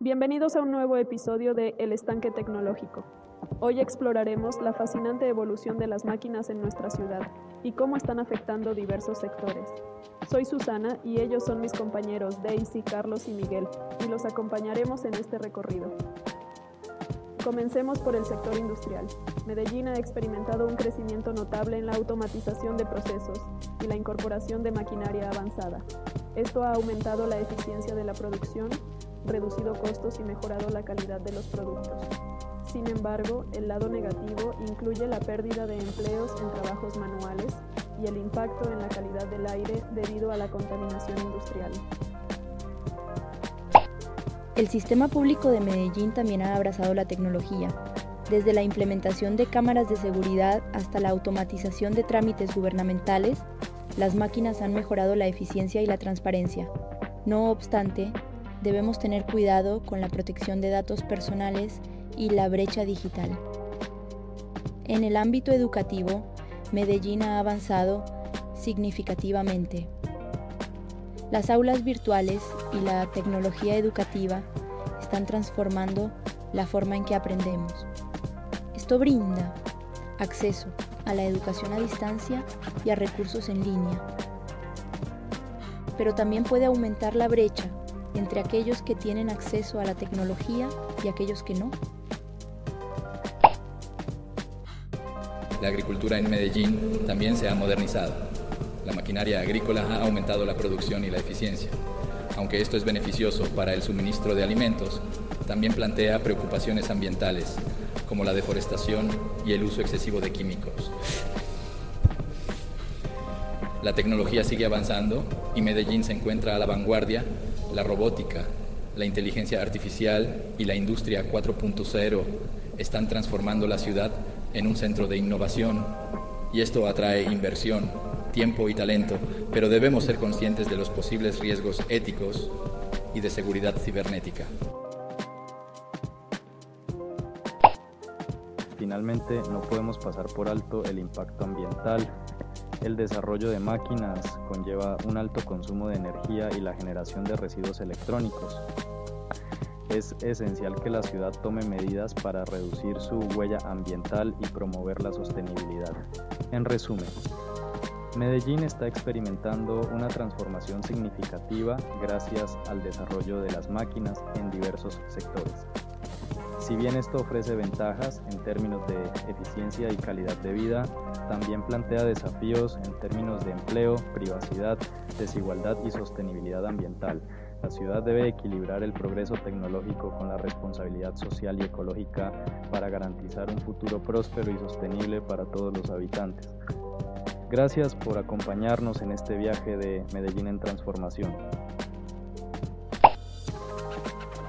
Bienvenidos a un nuevo episodio de El Estanque Tecnológico. Hoy exploraremos la fascinante evolución de las máquinas en nuestra ciudad y cómo están afectando diversos sectores. Soy Susana y ellos son mis compañeros Daisy, Carlos y Miguel, y los acompañaremos en este recorrido. Comencemos por el sector industrial. Medellín ha experimentado un crecimiento notable en la automatización de procesos y la incorporación de maquinaria avanzada. Esto ha aumentado la eficiencia de la producción, reducido costos y mejorado la calidad de los productos. Sin embargo, el lado negativo incluye la pérdida de empleos en trabajos manuales y el impacto en la calidad del aire debido a la contaminación industrial. El sistema público de Medellín también ha abrazado la tecnología, desde la implementación de cámaras de seguridad hasta la automatización de trámites gubernamentales, las máquinas han mejorado la eficiencia y la transparencia. No obstante, debemos tener cuidado con la protección de datos personales y la brecha digital. En el ámbito educativo, Medellín ha avanzado significativamente. Las aulas virtuales y la tecnología educativa están transformando la forma en que aprendemos. Esto brinda acceso a la educación a distancia y a recursos en línea. Pero también puede aumentar la brecha entre aquellos que tienen acceso a la tecnología y aquellos que no. La agricultura en Medellín también se ha modernizado la maquinaria agrícola ha aumentado la producción y la eficiencia. Aunque esto es beneficioso para el suministro de alimentos, también plantea preocupaciones ambientales, como la deforestación y el uso excesivo de químicos. La tecnología sigue avanzando y Medellín se encuentra a la vanguardia. La robótica, la inteligencia artificial y la industria 4.0 están transformando la ciudad en un centro de innovación y esto atrae inversión tiempo y talento, pero debemos ser conscientes de los posibles riesgos éticos y de seguridad cibernética. Finalmente, no podemos pasar por alto el impacto ambiental. El desarrollo de máquinas conlleva un alto consumo de energía y la generación de residuos electrónicos. Es esencial que la ciudad tome medidas para reducir su huella ambiental y promover la sostenibilidad. En resumen, Medellín está experimentando una transformación significativa gracias al desarrollo de las máquinas en diversos sectores. Si bien esto ofrece ventajas en términos de eficiencia y calidad de vida, también plantea desafíos en términos de empleo, privacidad, desigualdad y sostenibilidad ambiental. La ciudad debe equilibrar el progreso tecnológico con la responsabilidad social y ecológica para garantizar un futuro próspero y sostenible para todos los habitantes. Gracias por acompañarnos en este viaje de Medellín en transformación.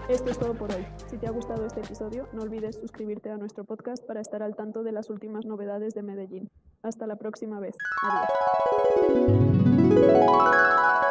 Esto es todo por hoy. Si te ha gustado este episodio, no olvides suscribirte a nuestro podcast para estar al tanto de las últimas novedades de Medellín. Hasta la próxima vez. Adiós.